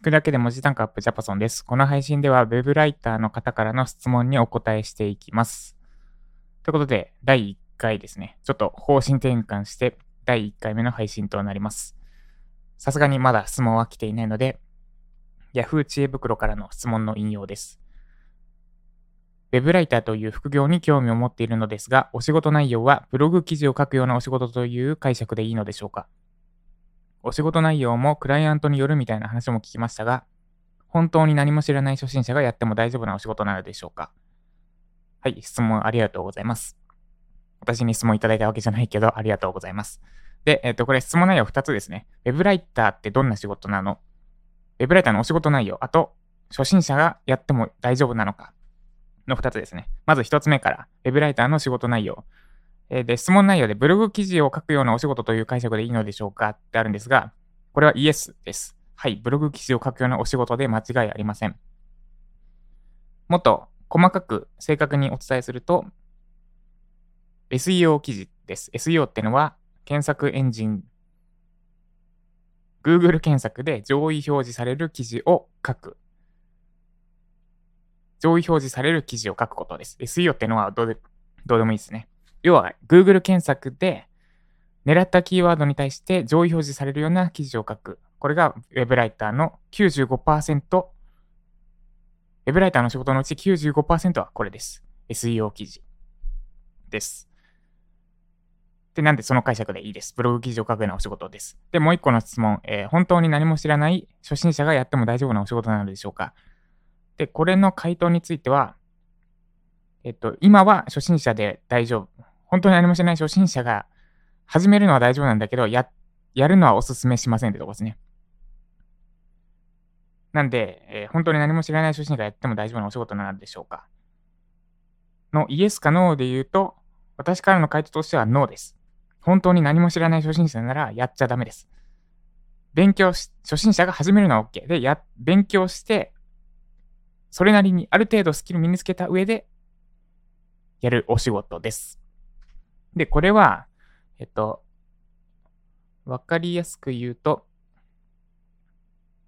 聞くだけで文字単価アップジャパソンです。この配信では Web ライターの方からの質問にお答えしていきます。ということで、第1回ですね。ちょっと方針転換して第1回目の配信となります。さすがにまだ質問は来ていないので、Yahoo 知恵袋からの質問の引用です。Web ライターという副業に興味を持っているのですが、お仕事内容はブログ記事を書くようなお仕事という解釈でいいのでしょうか？お仕事内容もクライアントによるみたいな話も聞きましたが、本当に何も知らない初心者がやっても大丈夫なお仕事なのでしょうか？はい、質問ありがとうございます。私に質問いただいたわけじゃないけど、ありがとうございます。で、えっ、と、これ質問内容2つですね。ウェブライターってどんな仕事なの？ウェブライターのお仕事内容、あと、初心者がやっても大丈夫なのかの2つですね。まず1つ目から、ウェブライターの仕事内容。えで、質問内容でブログ記事を書くようなお仕事という解釈でいいのでしょうか？ってあるんですが、これはイエスです。はい、ブログ記事を書くようなお仕事で間違いありません。もっと細かく正確にお伝えすると、SEO 記事です。SEO ってのは検索エンジン、Google 検索で上位表示される記事を書く。上位表示される記事を書くことです。SEO ってのはどうでどうでもいいですね。要は Google 検索で狙ったキーワードに対して上位表示されるような記事を書く。これが Web ライターの95%、Web ライターの仕事のうち95%はこれです。SEO 記事です。で、なんでその解釈でいいです。ブログ記事を書くようなお仕事です。で、もう一個の質問、えー、本当に何も知らない初心者がやっても大丈夫なお仕事なのでしょうかで、これの回答については、えっと、今は初心者で大丈夫。本当に何もしない初心者が始めるのは大丈夫なんだけど、や、やるのはお勧めしませんってとこですね。なんで、えー、本当に何も知らない初心者がやっても大丈夫なお仕事なのでしょうかのイエスかノーで言うと、私からの回答としてはノーです。本当に何も知らない初心者ならやっちゃダメです。勉強し、初心者が始めるのは OK。で、や、勉強して、それなりにある程度スキル身につけた上で、やるお仕事です。で、これは、えっと、わかりやすく言うと、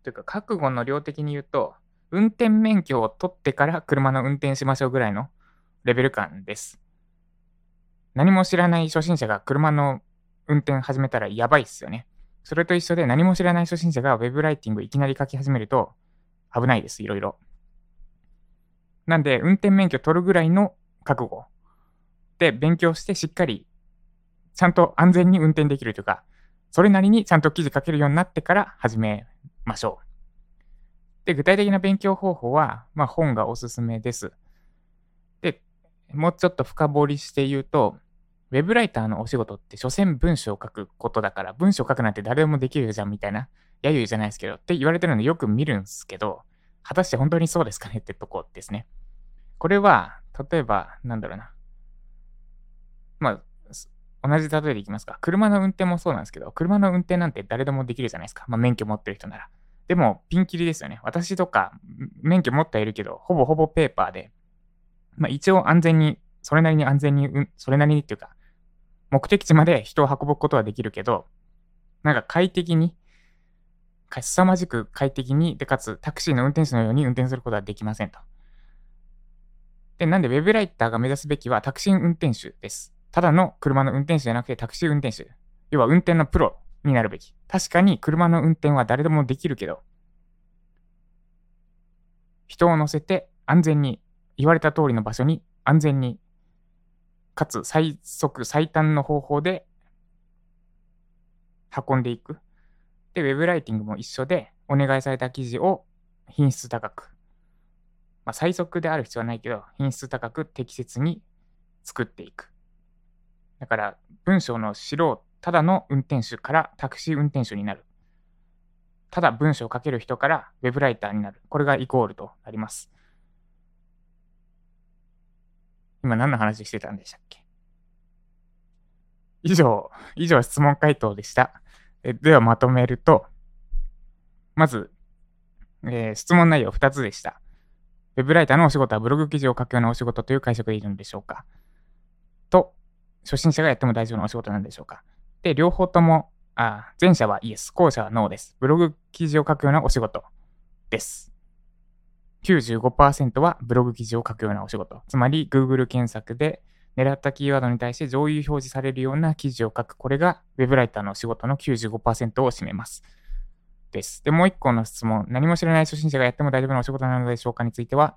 というか、覚悟の量的に言うと、運転免許を取ってから車の運転しましょうぐらいのレベル感です。何も知らない初心者が車の運転始めたらやばいっすよね。それと一緒で何も知らない初心者が Web ライティングいきなり書き始めると危ないです、いろいろ。なんで、運転免許取るぐらいの覚悟で勉強してしっかりちゃんと安全に運転できるというか、それなりにちゃんと記事書けるようになってから始めましょう。で、具体的な勉強方法は、まあ、本がおすすめです。で、もうちょっと深掘りして言うと、ウェブライターのお仕事って、所詮文章を書くことだから、文章を書くなんて誰でもできるじゃんみたいな、揶揄じゃないですけど、って言われてるのでよく見るんですけど、果たして本当にそうですかねってとこですね。これは、例えば、なんだろうな。まあ、同じ例えでいきますか。車の運転もそうなんですけど、車の運転なんて誰でもできるじゃないですか。まあ、免許持ってる人なら。でも、ピンキリですよね。私とか、免許持ってはいるけど、ほぼほぼペーパーで、まあ、一応安全に、それなりに安全に、うん、それなりにっていうか、目的地まで人を運ぶことはできるけど、なんか快適に、凄まじく快適に、で、かつタクシーの運転手のように運転することはできませんと。で、なんで Web ライターが目指すべきはタクシー運転手です。ただの車の運転手じゃなくてタクシー運転手。要は運転のプロになるべき。確かに車の運転は誰でもできるけど、人を乗せて安全に、言われた通りの場所に安全に、かつ最速最短の方法で運んでいく。で、ウェブライティングも一緒で、お願いされた記事を品質高く、まあ、最速である必要はないけど、品質高く適切に作っていく。だから、文章の素人、ただの運転手からタクシー運転手になる。ただ文章を書ける人からウェブライターになる。これがイコールとなります。今何の話してたんでしたっけ？以上、以上質問回答でした。えではまとめると、まず、えー、質問内容2つでした。ウェブライターのお仕事はブログ記事を書くようなお仕事という解釈でいるのでしょうか？と、初心者がやっても大丈夫なお仕事なんでしょうか？で、両方とも、あ前者はイエス、後者はノーです。ブログ記事を書くようなお仕事です。95%はブログ記事を書くようなお仕事。つまり Google 検索で狙ったキーワードに対して上位表示されるような記事を書く。これが Web ライターのお仕事の95%を占めます。です。で、もう一個の質問。何も知らない初心者がやっても大丈夫なお仕事なのでしょうかについては、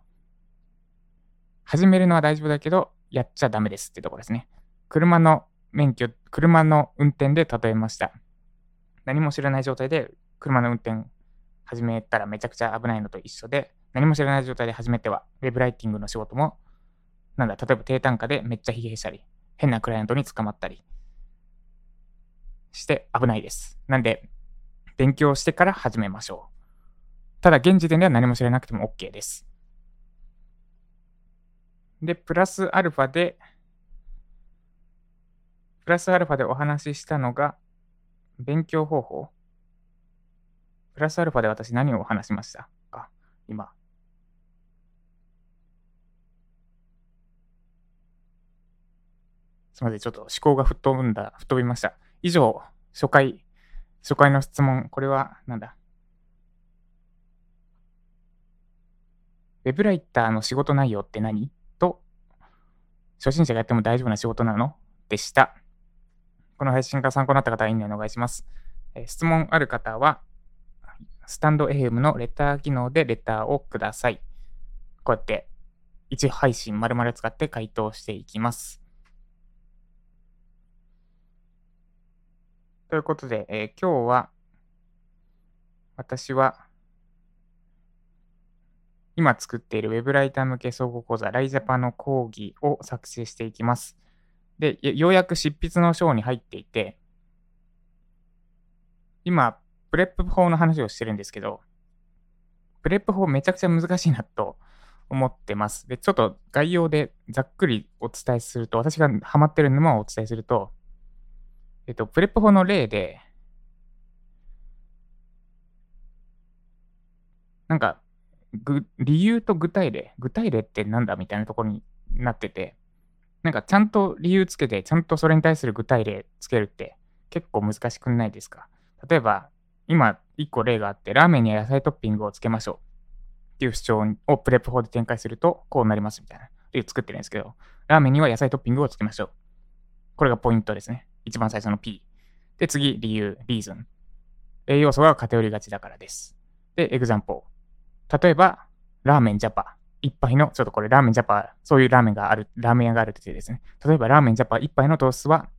始めるのは大丈夫だけど、やっちゃダメですってところですね。車の免許、車の運転で例えました。何も知らない状態で車の運転始めたらめちゃくちゃ危ないのと一緒で、何も知らない状態で始めては、ウェブライティングの仕事も、なんだ、例えば低単価でめっちゃ疲弊したり、変なクライアントに捕まったりして危ないです。なんで、勉強してから始めましょう。ただ、現時点では何も知らなくても OK です。で、プラスアルファで、プラスアルファでお話ししたのが、勉強方法。プラスアルファで私何を話しましたか？今。すみません。ちょっと思考が吹っ飛んだ、吹っ飛びました。以上、初回初回の質問、これはなんだ？ウェブライターの仕事内容って何？と、初心者がやっても大丈夫な仕事なの？でした。この配信が参考になった方は、いいねお願いします。え質問ある方は、スタンド FM のレター機能でレターをください。こうやって、1配信丸々使って回答していきます。ということで、えー、今日は、私は、今作っている Web ライター向け総合講座、ライジャパの講義を作成していきます。で、ようやく執筆の章に入っていて、今、 PREP法の話をしてるんですけど、 PREP法めちゃくちゃ難しいなと思ってます。で、ちょっと概要でざっくりお伝えすると、私がハマってる沼をお伝えすると、えっと、 PREP 法の例で、なんか、理由と具体例、具体例ってなんだみたいなところになってて、なんかちゃんと理由つけて、ちゃんとそれに対する具体例つけるって結構難しくないですか？例えば、今1個例があって、ラーメンには野菜トッピングをつけましょうっていう主張を PREP 法で展開すると、こうなりますみたいな。理由作ってるんですけど、ラーメンには野菜トッピングをつけましょう。これがポイントですね。一番最初の P。で、次、理由、リーズン。栄養素が偏りがちだからです。で、エグザンポー。例えば、ラーメンジャパ。一杯の、ちょっとこれラーメンジャパ、そういうラーメンがある、ラーメン屋があるってですね。例えば、ラーメンジャパ一杯の糖質は、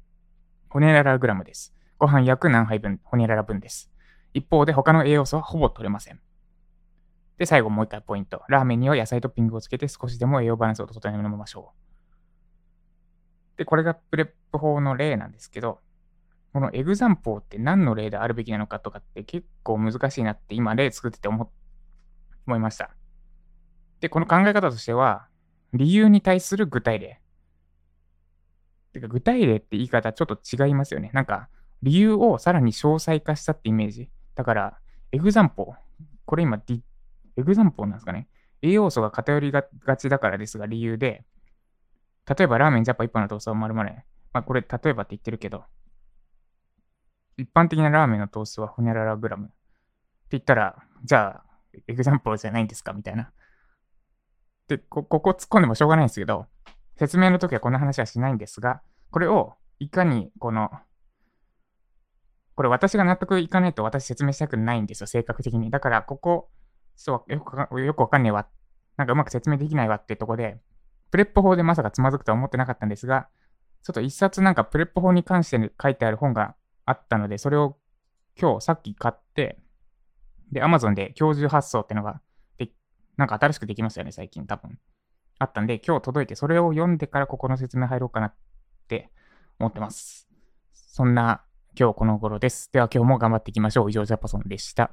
ホネララグラムです。ご飯約何杯分、ホネララ分です。一方で、他の栄養素はほぼ取れません。で、最後もう一回ポイント。ラーメンには野菜トッピングをつけて少しでも栄養バランスを整えましょう。で、これが PREP 法の例なんですけど、このエグザンポーって何の例であるべきなのかとかって結構難しいなって今例作ってて思いました。で、この考え方としては、理由に対する具体例。てか、具体例って言い方ちょっと違いますよね。なんか、理由をさらに詳細化したってイメージ。だから、エグザンポー。これ今、エグザンポーなんですかね。栄養素が偏りがちだからですが、理由で、例えばラーメンジャパ1本のトーストは丸々、まあこれ例えばって言ってるけど、一般的なラーメンのトーストはホニャララグラムって言ったら、じゃあ、 example じゃないんですか？みたいな。で、こ、こ突っ込んでもしょうがないんですけど、説明の時はこんな話はしないんですが、これをいかにこの、これ私が納得いかないと私説明したくないんですよ、性格的に。だから、ここ、そう、よくよくわかんねえわ。なんかうまく説明できないわってとこで、 PREP 法でまさかつまずくとは思ってなかったんですが、ちょっと一冊なんか PREP 法に関して書いてある本があったので、それを今日さっき買って、で、Amazon で今日中発送ってのが、なんか新しくできますよね、最近多分。あったんで、今日届いて、それを読んでからここの説明入ろうかなって思ってます。そんな今日この頃です。では今日も頑張っていきましょう。以上、ジャパソンでした。